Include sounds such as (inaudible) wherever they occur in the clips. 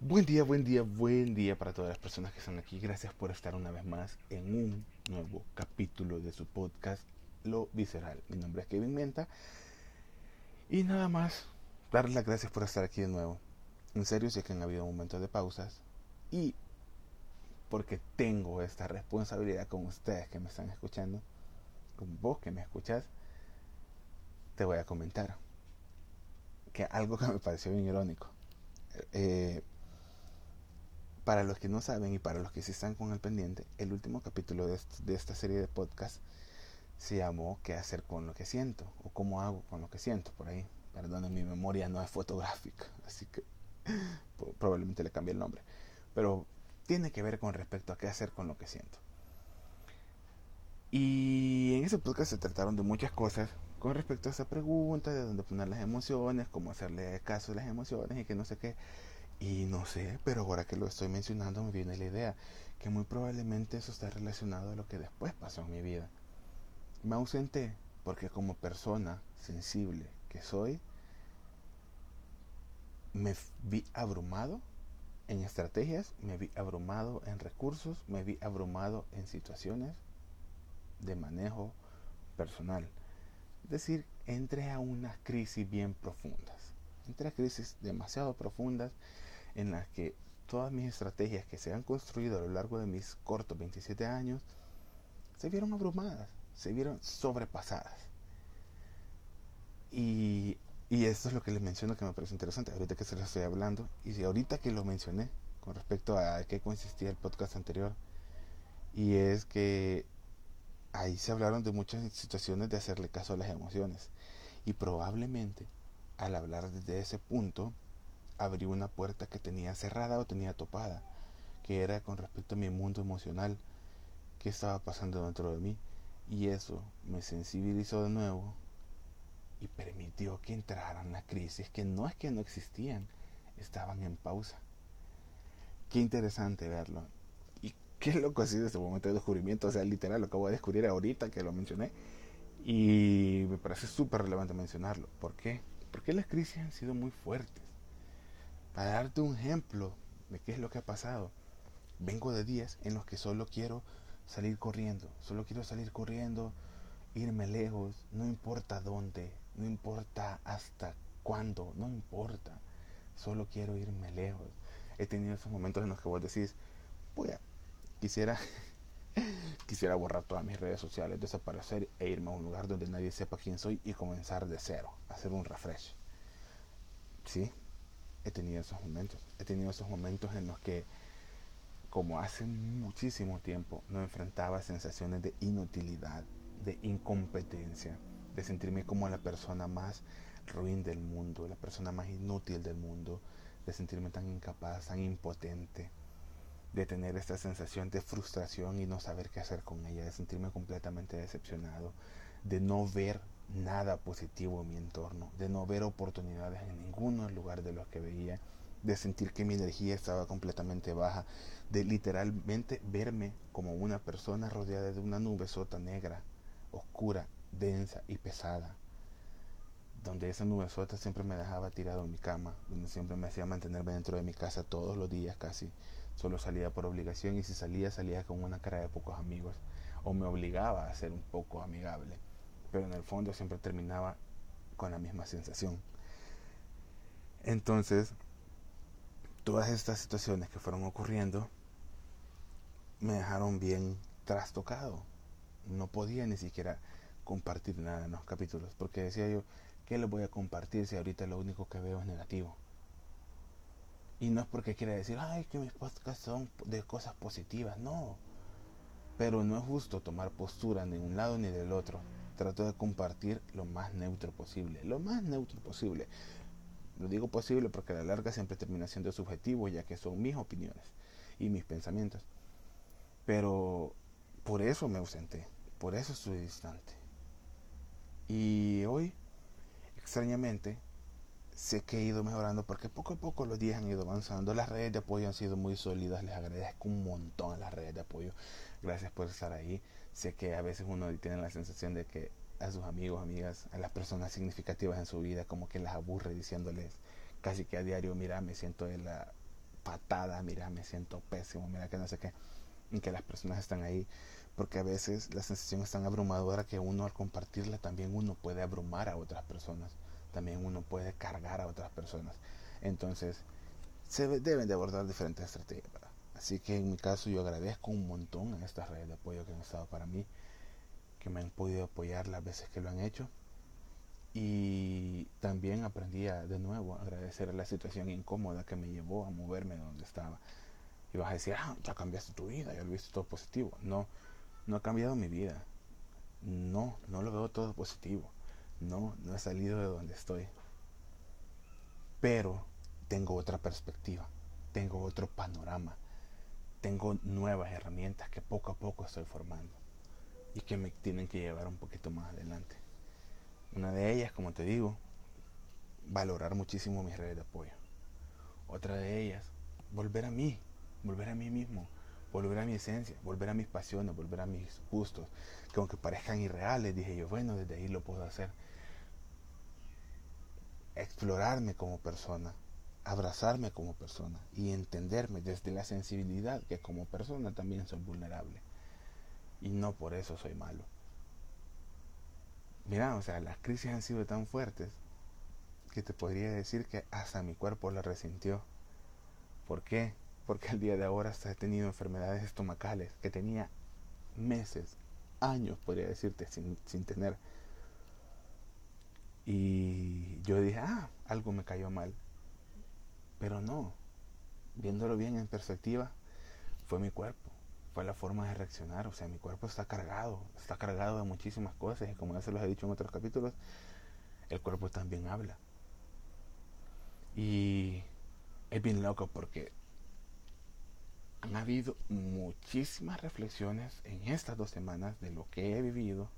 Buen día, buen día, buen día para todas las personas que están aquí. Gracias por estar una vez más en un nuevo capítulo de su podcast Lo Visceral. Mi nombre es Kevin Menta. Y nada más, darles las gracias por estar aquí de nuevo. En serio, sé que han habido momentos de pausas. Y porque tengo esta responsabilidad con ustedes que me están escuchando, con vos que me escuchás, te voy a comentar que algo que me pareció bien irónico. Eh, para los que no saben y para los que sí están con el pendiente, el último capítulo de, esta serie de podcast se llamó ¿Qué hacer con lo que siento? o ¿Cómo hago con lo que siento? Por ahí. Perdón, mi memoria no es fotográfica, (laughs) así que (laughs) probablemente le cambie el nombre. Pero tiene que ver con respecto a qué hacer con lo que siento. Y en ese podcast se trataron de muchas cosas con respecto a esa pregunta, de dónde poner las emociones, cómo hacerle caso a las emociones y que no sé qué. Y no sé, pero ahora que lo estoy mencionando me viene la idea que muy probablemente eso está relacionado a lo que después pasó en mi vida. Me ausenté porque como persona sensible que soy, me vi abrumado en estrategias, me vi abrumado en recursos, me vi abrumado en situaciones de manejo personal. Es decir, entré a unas crisis bien profundas. Entré a crisis demasiado profundas en las que todas mis estrategias que se han construido a lo largo de mis cortos 27 años se vieron abrumadas, se vieron sobrepasadas. Y, y esto es lo que les menciono que me parece interesante, ahorita que se lo estoy hablando, y ahorita que lo mencioné con respecto a qué consistía el podcast anterior, y es que ahí se hablaron de muchas situaciones de hacerle caso a las emociones, y probablemente al hablar desde ese punto, abrí una puerta que tenía cerrada o tenía topada, que era con respecto a mi mundo emocional, que estaba pasando dentro de mí. Y eso me sensibilizó de nuevo y permitió que entraran las crisis que no es que no existían, estaban en pausa. Qué interesante verlo. Y (laughs) qué loco ha sido este momento de descubrimiento. O sea, literal, lo acabo de descubrir ahorita que lo mencioné. Y me parece súper relevante mencionarlo. ¿Por qué? Porque las crisis han sido muy fuertes. Para darte un ejemplo de qué es lo que ha pasado, vengo de días en los que solo quiero salir corriendo, solo quiero salir corriendo, irme lejos, no importa dónde, no importa hasta cuándo, no importa, solo quiero irme lejos. He tenido esos momentos en los que vos decís, voy quisiera, (laughs) quisiera borrar todas mis redes sociales, desaparecer e irme a un lugar donde nadie sepa quién soy y comenzar de cero, hacer un refresh. ¿Sí? He tenido esos momentos. He tenido esos momentos en los que, como hace muchísimo tiempo, no enfrentaba sensaciones de inutilidad, de incompetencia, de sentirme como la persona más ruin del mundo, la persona más inútil del mundo, de sentirme tan incapaz, tan impotente, de tener esta sensación de frustración y no saber qué hacer con ella, de sentirme completamente decepcionado, de no ver nada positivo en mi entorno, de no ver oportunidades en ninguno lugar de los que veía, de sentir que mi energía estaba completamente baja, de literalmente verme como una persona rodeada de una nube sota negra, oscura, densa y pesada, donde esa nube sota siempre me dejaba tirado en mi cama, donde siempre me hacía mantenerme dentro de mi casa todos los días casi, solo salía por obligación y si salía salía con una cara de pocos amigos, o me obligaba a ser un poco amigable pero en el fondo siempre terminaba con la misma sensación. Entonces, todas estas situaciones que fueron ocurriendo me dejaron bien trastocado. No podía ni siquiera compartir nada en los capítulos, porque decía yo, ¿qué les voy a compartir si ahorita lo único que veo es negativo? Y no es porque quiera decir, ay, que mis podcasts son de cosas positivas, no. Pero no es justo tomar postura ni de un lado ni del otro trato de compartir lo más neutro posible, lo más neutro posible. Lo digo posible porque a la larga siempre termina siendo subjetivo, ya que son mis opiniones y mis pensamientos. Pero por eso me ausenté, por eso estoy distante. Y hoy, extrañamente, sé que he ido mejorando porque poco a poco los días han ido avanzando. Las redes de apoyo han sido muy sólidas. Les agradezco un montón las redes de apoyo. Gracias por estar ahí. Sé que a veces uno tiene la sensación de que a sus amigos, amigas, a las personas significativas en su vida, como que las aburre diciéndoles casi que a diario, mira, me siento en la fatada, mira, me siento pésimo, mira que no sé qué, y que las personas están ahí, porque a veces la sensación es tan abrumadora que uno al compartirla también uno puede abrumar a otras personas, también uno puede cargar a otras personas. Entonces, se deben de abordar diferentes estrategias. Así que en mi caso yo agradezco un montón a estas redes de apoyo que han estado para mí, que me han podido apoyar las veces que lo han hecho. Y también aprendí de nuevo a agradecer la situación incómoda que me llevó a moverme de donde estaba. Y vas a decir, ah, ya cambiaste tu vida, ya lo viste todo positivo. No, no ha cambiado mi vida. No, no lo veo todo positivo. No, no he salido de donde estoy. Pero tengo otra perspectiva, tengo otro panorama, tengo nuevas herramientas que poco a poco estoy formando y que me tienen que llevar un poquito más adelante. Una de ellas, como te digo, valorar muchísimo mis redes de apoyo. Otra de ellas, volver a mí, volver a mí mismo, volver a mi esencia, volver a mis pasiones, volver a mis gustos, que aunque parezcan irreales, dije yo, bueno, desde ahí lo puedo hacer. Explorarme como persona, abrazarme como persona y entenderme desde la sensibilidad que como persona también soy vulnerable. Y no por eso soy malo. Mira, o sea, las crisis han sido tan fuertes que te podría decir que hasta mi cuerpo la resintió. ¿Por qué? Porque el día de ahora hasta he tenido enfermedades estomacales que tenía meses, años, podría decirte, sin, sin tener. Y yo dije, ah, algo me cayó mal. Pero no, viéndolo bien en perspectiva, fue mi cuerpo, fue la forma de reaccionar. O sea, mi cuerpo está cargado, está cargado de muchísimas cosas y como ya se los he dicho en otros capítulos, el cuerpo también habla. Y es bien loco porque han habido muchísimas reflexiones en estas dos semanas de lo que he vivido,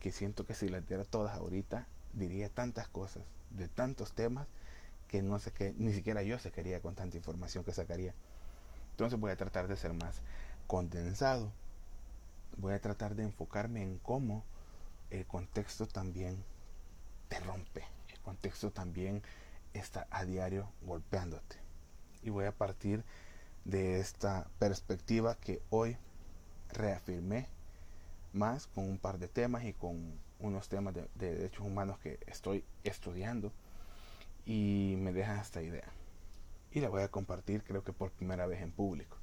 que siento que si las diera todas ahorita, diría tantas cosas, de tantos temas, que no sé qué, ni siquiera yo se quería con tanta información que sacaría. Entonces voy a tratar de ser más condensado. Voy a tratar de enfocarme en cómo el contexto también te rompe. El contexto también está a diario golpeándote. Y voy a partir de esta perspectiva que hoy reafirmé más con un par de temas y con unos temas de, de derechos humanos que estoy estudiando y me deja esta idea. Y la voy a compartir creo que por primera vez en público.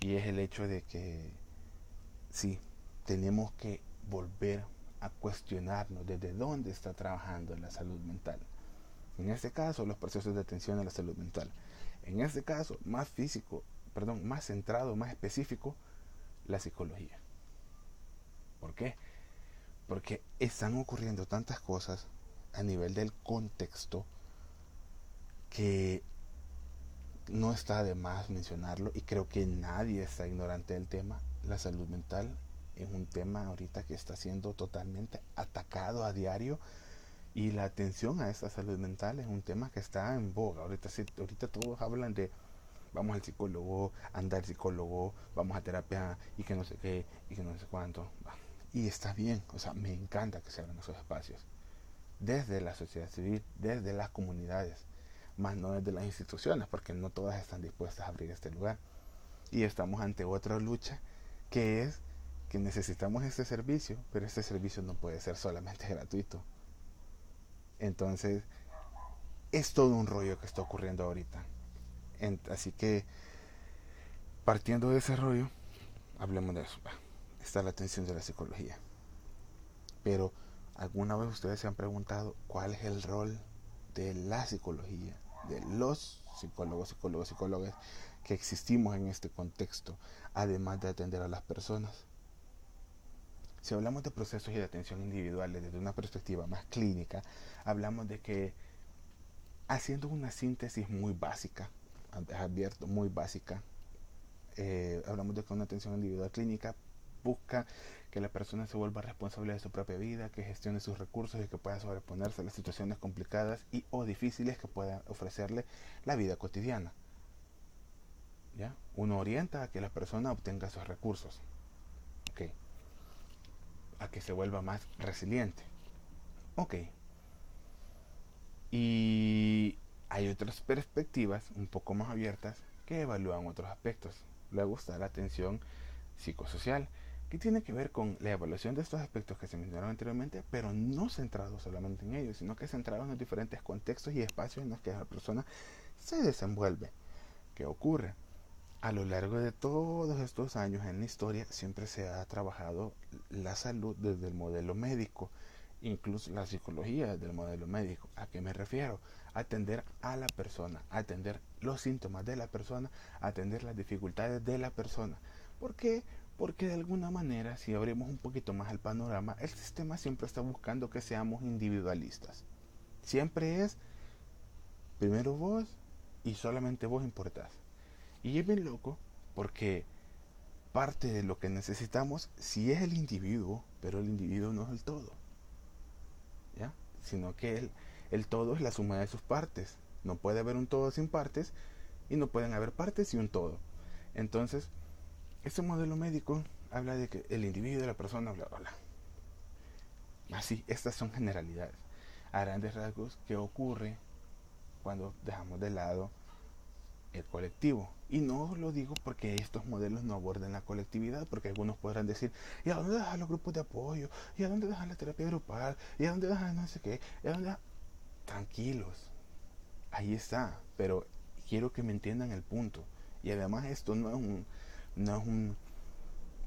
Y es el hecho de que sí, tenemos que volver a cuestionarnos desde dónde está trabajando la salud mental. En este caso, los procesos de atención a la salud mental. En este caso, más físico, perdón, más centrado, más específico, la psicología. ¿Por qué? Porque están ocurriendo tantas cosas a nivel del contexto que no está de más mencionarlo y creo que nadie está ignorante del tema. La salud mental es un tema ahorita que está siendo totalmente atacado a diario y la atención a esta salud mental es un tema que está en boga. Ahorita, ahorita todos hablan de vamos al psicólogo, andar psicólogo, vamos a terapia y que no sé qué y que no sé cuánto. Y está bien, o sea, me encanta que se abran esos espacios. Desde la sociedad civil, desde las comunidades más no desde las instituciones, porque no todas están dispuestas a abrir este lugar. Y estamos ante otra lucha, que es que necesitamos este servicio, pero este servicio no puede ser solamente (laughs) gratuito. Entonces, es todo un rollo que está ocurriendo ahorita. así que, partiendo de ese rollo, hablemos de eso. Está la atención de la psicología. Pero, ¿alguna vez ustedes se han preguntado cuál es el rol de la psicología de los psicólogos, psicólogos, psicólogas que existimos en este contexto, además de atender a las personas. Si hablamos de procesos y de atención individuales desde una perspectiva más clínica, hablamos de que haciendo una síntesis muy básica, abierto, muy básica, eh, hablamos de que una atención individual clínica busca que la persona se vuelva responsable de su propia vida, que gestione sus recursos y que pueda sobreponerse a las situaciones complicadas y o difíciles que pueda ofrecerle la vida cotidiana. ¿Ya? Uno orienta a que la persona obtenga sus recursos. A que se vuelva más resiliente. Ok. Y hay otras perspectivas un poco más abiertas que evalúan otros aspectos. Luego está la atención psicosocial, que tiene que ver con la evaluación de estos aspectos que se mencionaron anteriormente, pero no centrado solamente en ellos, sino que centrado en los diferentes contextos y espacios en los que la persona se desenvuelve. ¿Qué ocurre? A lo largo de todos estos años en la historia siempre se ha trabajado la salud desde el modelo médico, incluso la psicología desde el modelo médico. ¿A qué me refiero? Atender a la persona, atender los síntomas de la persona, atender las dificultades de la persona. ¿Por qué? Porque de alguna manera, si abrimos un poquito más el panorama, el sistema siempre está buscando que seamos individualistas. Siempre es primero vos y solamente vos importás. Y es bien loco porque parte de lo que necesitamos sí es el individuo, pero el individuo no es el todo. ¿Ya? Sino que el, el todo es la suma de sus partes. No puede haber un todo sin partes y no pueden haber partes y un todo. Entonces, este modelo médico habla de que el individuo de la persona, bla, bla, Así, estas son generalidades. A grandes rasgos, ¿qué ocurre cuando dejamos de lado el colectivo? Y no lo digo porque estos modelos no abordan la colectividad, porque algunos podrán decir, ¿y a dónde dejan los grupos de apoyo? ¿Y a dónde dejan la terapia grupal? ¿Y a dónde dejan no sé qué? ¿Y a dónde Tranquilos, ahí está, pero quiero que me entiendan el punto. Y además esto no es un, no es un,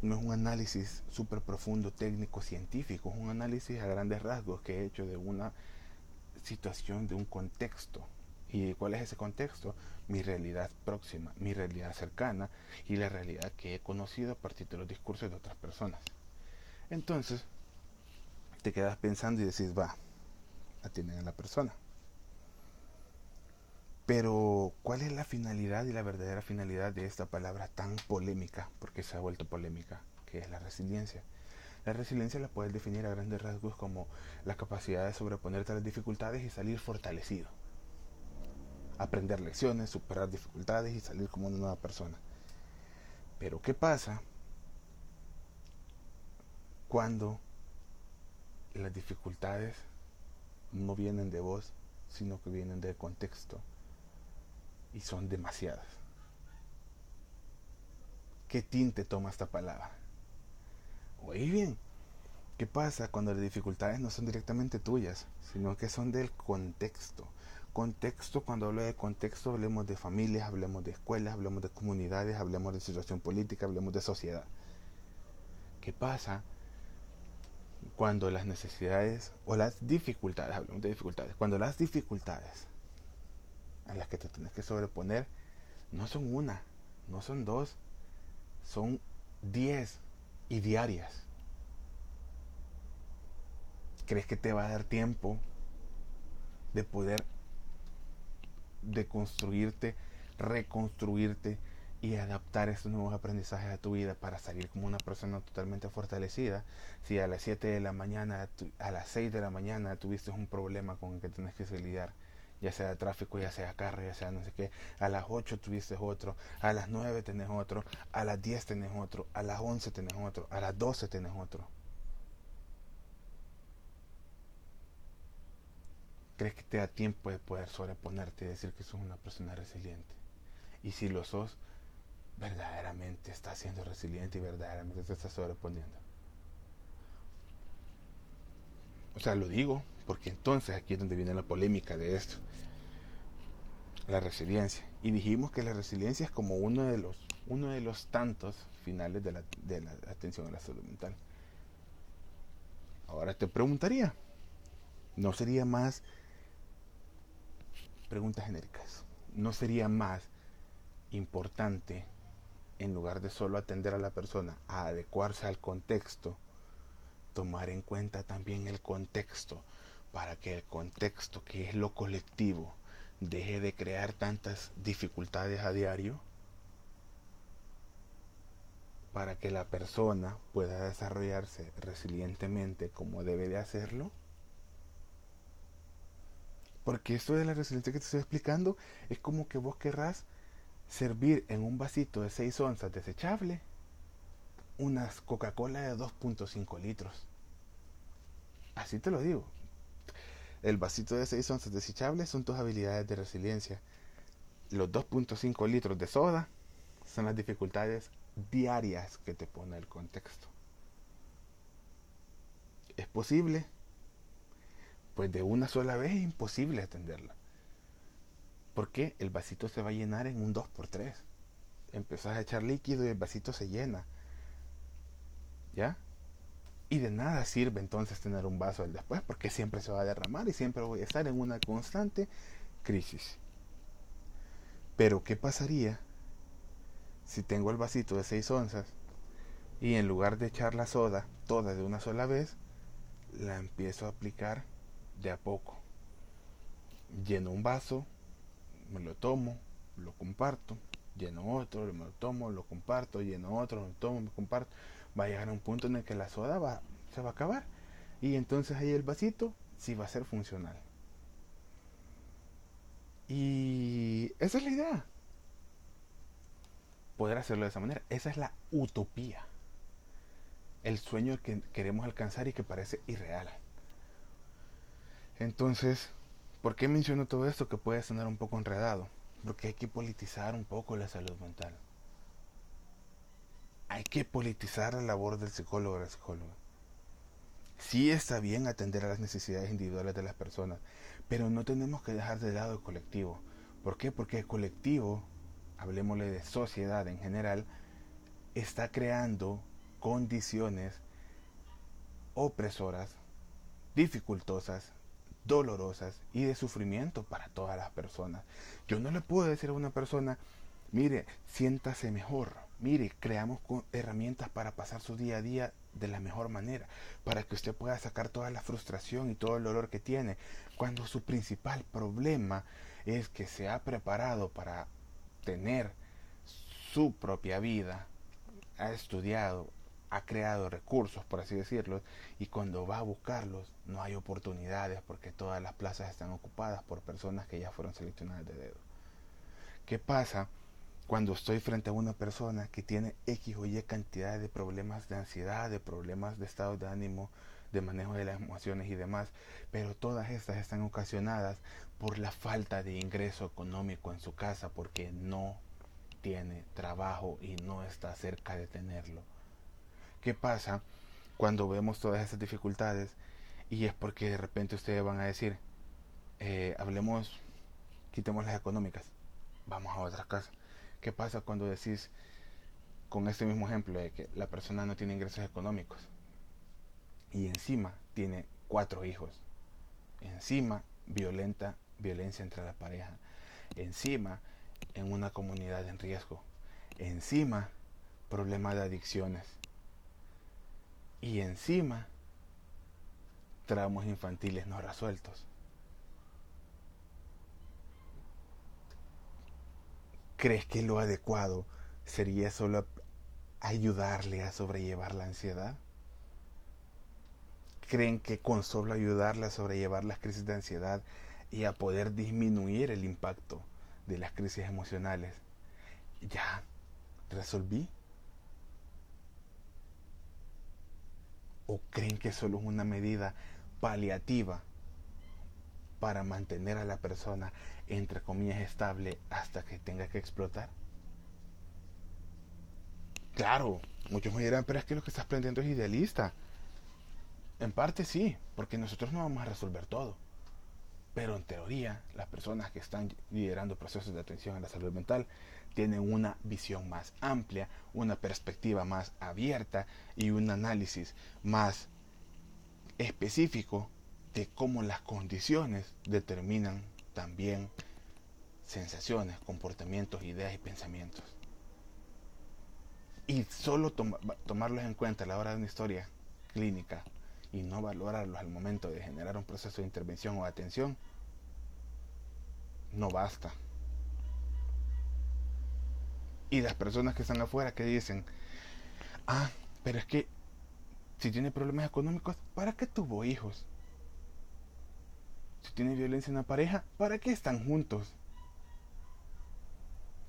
no es un análisis súper profundo, técnico, científico, es un análisis a grandes rasgos que he hecho de una situación, de un contexto. ¿Y cuál es ese contexto? Mi realidad próxima, mi realidad cercana y la realidad que he conocido a partir de los discursos de otras personas. Entonces, te quedas pensando y decís, va, atienden a la persona. Pero, ¿cuál es la finalidad y la verdadera finalidad de esta palabra tan polémica? Porque se ha vuelto polémica, que es la resiliencia. La resiliencia la puedes definir a grandes rasgos como la capacidad de sobreponerte a las dificultades y salir fortalecido. Aprender lecciones, superar dificultades y salir como una nueva persona. Pero, ¿qué pasa cuando las dificultades no vienen de vos, sino que vienen del contexto? Y son demasiadas. ¿Qué tinte toma esta palabra? Oye bien, ¿qué pasa cuando las dificultades no son directamente tuyas, sino que son del contexto? Contexto, cuando hablo de contexto, hablemos de familias, hablemos de escuelas, hablemos de comunidades, hablemos de situación política, hablemos de sociedad. ¿Qué pasa cuando las necesidades o las dificultades, hablemos de dificultades, cuando las dificultades a las que te tienes que sobreponer no son una, no son dos, son diez y diarias. ¿Crees que te va a dar tiempo de poder deconstruirte, reconstruirte y adaptar estos nuevos aprendizajes a tu vida para salir como una persona totalmente fortalecida? Si a las 7 de la mañana, a las 6 de la mañana tuviste un problema con el que tienes que lidiar, ya sea tráfico, ya sea carro, ya sea no sé qué. A las 8 tuviste otro, a las 9 tenés otro, a las 10 tenés otro, a las 11 tenés otro, a las 12 tenés otro. ¿Crees que te da tiempo de poder sobreponerte y decir que sos una persona resiliente? Y si lo sos, verdaderamente estás siendo resiliente y verdaderamente te estás sobreponiendo. O sea, lo digo porque entonces aquí es donde viene la polémica de esto. La resiliencia. Y dijimos que la resiliencia es como uno de los, uno de los tantos finales de la, de la atención a la salud mental. Ahora te preguntaría, ¿no sería más, preguntas genéricas, ¿no sería más importante, en lugar de solo atender a la persona, a adecuarse al contexto, tomar en cuenta también el contexto, para que el contexto, que es lo colectivo, deje de crear tantas dificultades a diario, para que la persona pueda desarrollarse resilientemente como debe de hacerlo. Porque esto de la resiliencia que te estoy explicando es como que vos querrás servir en un vasito de 6 onzas desechable unas Coca-Cola de 2.5 litros. Así te lo digo. El vasito de 6 onzas desechables son tus habilidades de resiliencia. los 2.5 litros de soda son las dificultades diarias que te pone el contexto. ¿Es posible? Pues de una sola vez es imposible atenderla. Porque el vasito se va a llenar en un 2x3. Empezás a echar líquido y el vasito se llena. ¿Ya? Y de nada sirve entonces tener un vaso del después porque siempre se va a derramar y siempre voy a estar en una constante crisis. Pero ¿qué pasaría si tengo el vasito de 6 onzas y en lugar de echar la soda toda de una sola vez, la empiezo a aplicar de a poco? Lleno un vaso, me lo tomo, lo comparto, lleno otro, me lo tomo, lo comparto, lleno otro, lo tomo, me comparto. Va a llegar a un punto en el que la soda va, se va a acabar. Y entonces ahí el vasito sí va a ser funcional. Y esa es la idea. Poder hacerlo de esa manera. Esa es la utopía. El sueño que queremos alcanzar y que parece irreal. Entonces, ¿por qué menciono todo esto que puede sonar un poco enredado? Porque hay que politizar un poco la salud mental. Hay que politizar la labor del psicólogo o la psicóloga. Sí está bien atender a las necesidades individuales de las personas, pero no tenemos que dejar de lado el colectivo. ¿Por qué? Porque el colectivo, hablemosle de sociedad en general, está creando condiciones opresoras, dificultosas, dolorosas y de sufrimiento para todas las personas. Yo no le puedo decir a una persona, mire, siéntase mejor, mire, creamos herramientas para pasar su día a día de la mejor manera, para que usted pueda sacar toda la frustración y todo el dolor que tiene, cuando su principal problema es que se ha preparado para tener su propia vida, ha estudiado, ha creado recursos, por así decirlo, y cuando va a buscarlos no hay oportunidades porque todas las plazas están ocupadas por personas que ya fueron seleccionadas de dedo. ¿Qué pasa cuando estoy frente a una persona que tiene X o Y cantidad de problemas de ansiedad, de problemas de estado de ánimo, de manejo de las emociones y demás, pero todas estas están ocasionadas por la falta de ingreso económico en su casa porque no tiene trabajo y no está cerca de tenerlo. ¿Qué pasa cuando vemos todas esas dificultades? Y es porque de repente ustedes van a decir, eh, hablemos, quitemos las económicas, vamos a otra casa. ¿Qué pasa cuando decís, con este mismo ejemplo, de que la persona no tiene ingresos económicos y encima tiene cuatro hijos? Encima, violenta, violencia entre la pareja. Encima, en una comunidad en riesgo. Encima, problemas de adicciones. Y encima, tramos infantiles no resueltos. ¿Crees que lo adecuado sería solo ayudarle a sobrellevar la ansiedad? ¿Creen que con solo ayudarle a sobrellevar las crisis de ansiedad y a poder disminuir el impacto de las crisis emocionales, ya resolví? ¿O creen que solo es una medida paliativa para mantener a la persona, entre comillas, estable hasta que tenga que explotar? Claro, muchos me dirán, pero es que lo que estás planteando es idealista. En parte sí, porque nosotros no vamos a resolver todo. Pero en teoría, las personas que están liderando procesos de atención a la salud mental tienen una visión más amplia, una perspectiva más abierta y un análisis más específico de cómo las condiciones determinan también sensaciones, comportamientos, ideas y pensamientos. Y solo tomarlos en cuenta a la hora de una historia clínica y no valorarlos al momento de generar un proceso de intervención o atención, no basta. Y las personas que están afuera que dicen, ah, pero es que si tiene problemas económicos, ¿para qué tuvo hijos? Si tiene violencia en la pareja, ¿para qué están juntos?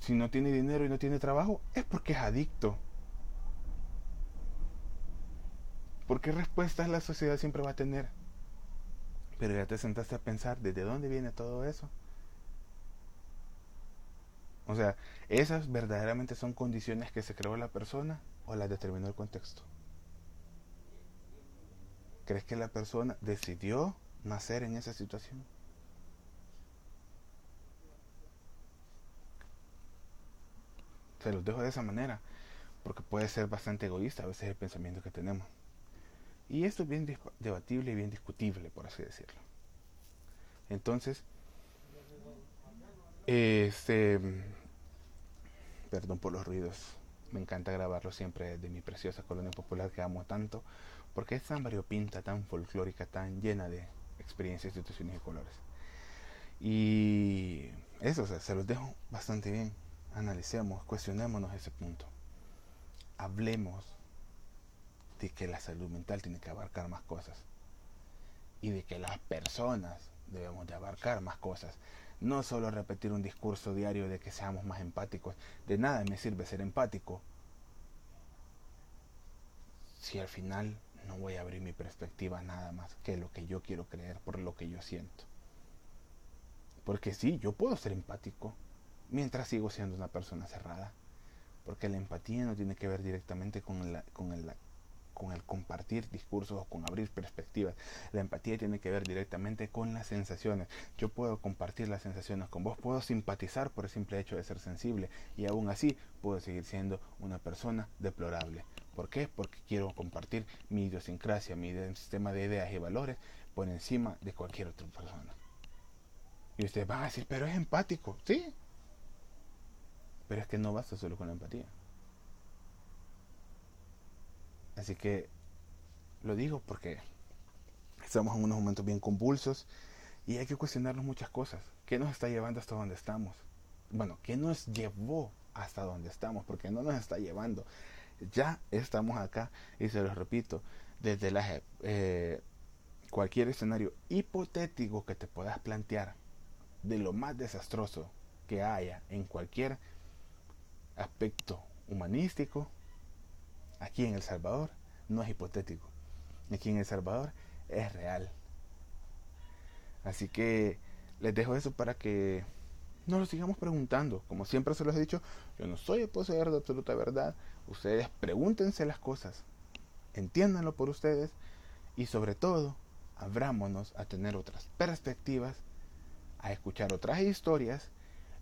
Si no tiene dinero y no tiene trabajo, es porque es adicto. ¿Por qué respuestas la sociedad siempre va a tener? Pero ya te sentaste a pensar desde dónde viene todo eso. O sea, ¿esas verdaderamente son condiciones que se creó la persona o las determinó el contexto? ¿Crees que la persona decidió nacer en esa situación? Se los dejo de esa manera, porque puede ser bastante egoísta a veces el pensamiento que tenemos. Y esto es bien debatible y bien discutible, por así decirlo. Entonces, este, perdón por los ruidos, me encanta grabarlo siempre de mi preciosa colonia popular que amo tanto, porque es tan variopinta, tan folclórica, tan llena de experiencias, situaciones y colores. Y eso, se los dejo bastante bien. Analicemos, cuestionémonos ese punto. Hablemos de que la salud mental tiene que abarcar más cosas. Y de que las personas debemos de abarcar más cosas. No solo repetir un discurso diario de que seamos más empáticos. De nada me sirve ser empático si al final no voy a abrir mi perspectiva nada más que lo que yo quiero creer por lo que yo siento. Porque sí, yo puedo ser empático mientras sigo siendo una persona cerrada. Porque la empatía no tiene que ver directamente con, la, con, el, con el compartir discursos con abrir perspectivas. La empatía tiene que ver directamente con las sensaciones. Yo puedo compartir las sensaciones con vos, puedo simpatizar por el simple hecho de ser sensible y aún así puedo seguir siendo una persona deplorable. ¿Por qué? Porque quiero compartir mi idiosincrasia, mi sistema de ideas y valores por encima de cualquier otra persona. Y ustedes van a decir, pero es empático. Sí. Pero es que no basta solo con la empatía. Así que lo digo porque estamos en unos momentos bien convulsos y hay que cuestionarnos muchas cosas. ¿Qué nos está llevando hasta donde estamos? Bueno, ¿qué nos llevó hasta donde estamos? Porque no nos está llevando ya estamos acá y se los repito, desde la, eh, cualquier escenario hipotético que te puedas plantear de lo más desastroso que haya en cualquier aspecto humanístico, aquí en El Salvador no es hipotético. Aquí en El Salvador es real. Así que les dejo eso para que no lo sigamos preguntando. Como siempre se los he dicho, yo no soy el poseedor de absoluta verdad. Ustedes pregúntense las cosas, entiéndanlo por ustedes y sobre todo, abrámonos a tener otras perspectivas, a escuchar otras historias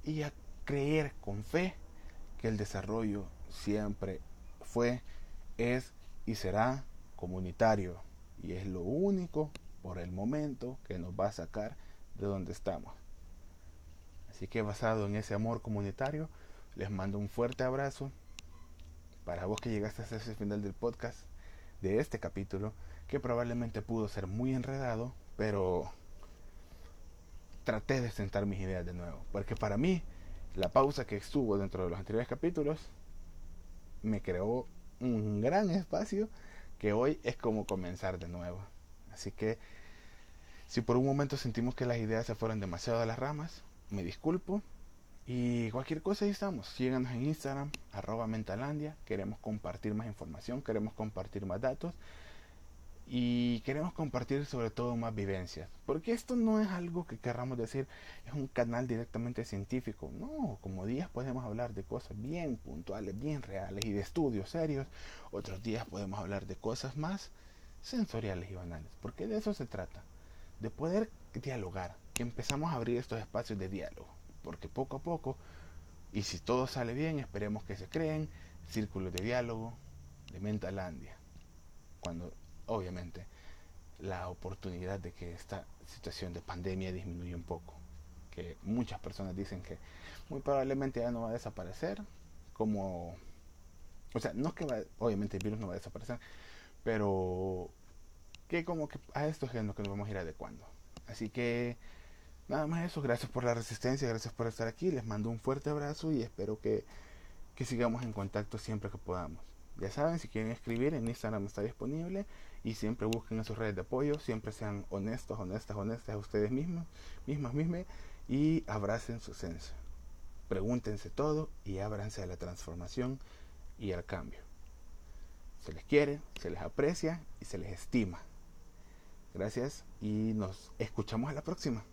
y a creer con fe que el desarrollo siempre fue, es y será comunitario. Y es lo único por el momento que nos va a sacar de donde estamos. Así que basado en ese amor comunitario, les mando un fuerte abrazo. Para vos que llegaste hasta ese final del podcast, de este capítulo, que probablemente pudo ser muy enredado, pero traté de sentar mis ideas de nuevo. Porque para mí, la pausa que estuvo dentro de los anteriores capítulos me creó un gran espacio que hoy es como comenzar de nuevo. Así que si por un momento sentimos que las ideas se fueron demasiado a las ramas, me disculpo. Y cualquier cosa ahí estamos. Síganos en Instagram, arroba Mentalandia. Queremos compartir más información, queremos compartir más datos. Y queremos compartir sobre todo más vivencias. Porque esto no es algo que querramos decir, es un canal directamente científico. No, como días podemos hablar de cosas bien puntuales, bien reales y de estudios serios. Otros días podemos hablar de cosas más sensoriales y banales. Porque de eso se trata. De poder dialogar, que empezamos a abrir estos espacios de diálogo, porque poco a poco, y si todo sale bien, esperemos que se creen círculos de diálogo de Mentalandia, cuando obviamente la oportunidad de que esta situación de pandemia disminuya un poco, que muchas personas dicen que muy probablemente ya no va a desaparecer, como, o sea, no es que obviamente el virus no va a desaparecer, pero que como que a esto es lo que nos vamos a ir adecuando. Así que nada más eso, gracias por la resistencia, gracias por estar aquí, les mando un fuerte abrazo y espero que, que sigamos en contacto siempre que podamos. Ya saben, si quieren escribir, en Instagram está disponible y siempre busquen en sus redes de apoyo, siempre sean honestos, honestas, honestas a ustedes mismos, mismas, mismas y abracen su esencia. Pregúntense todo y ábranse a la transformación y al cambio. Se les quiere, se les aprecia y se les estima. Gracias y nos escuchamos a la próxima.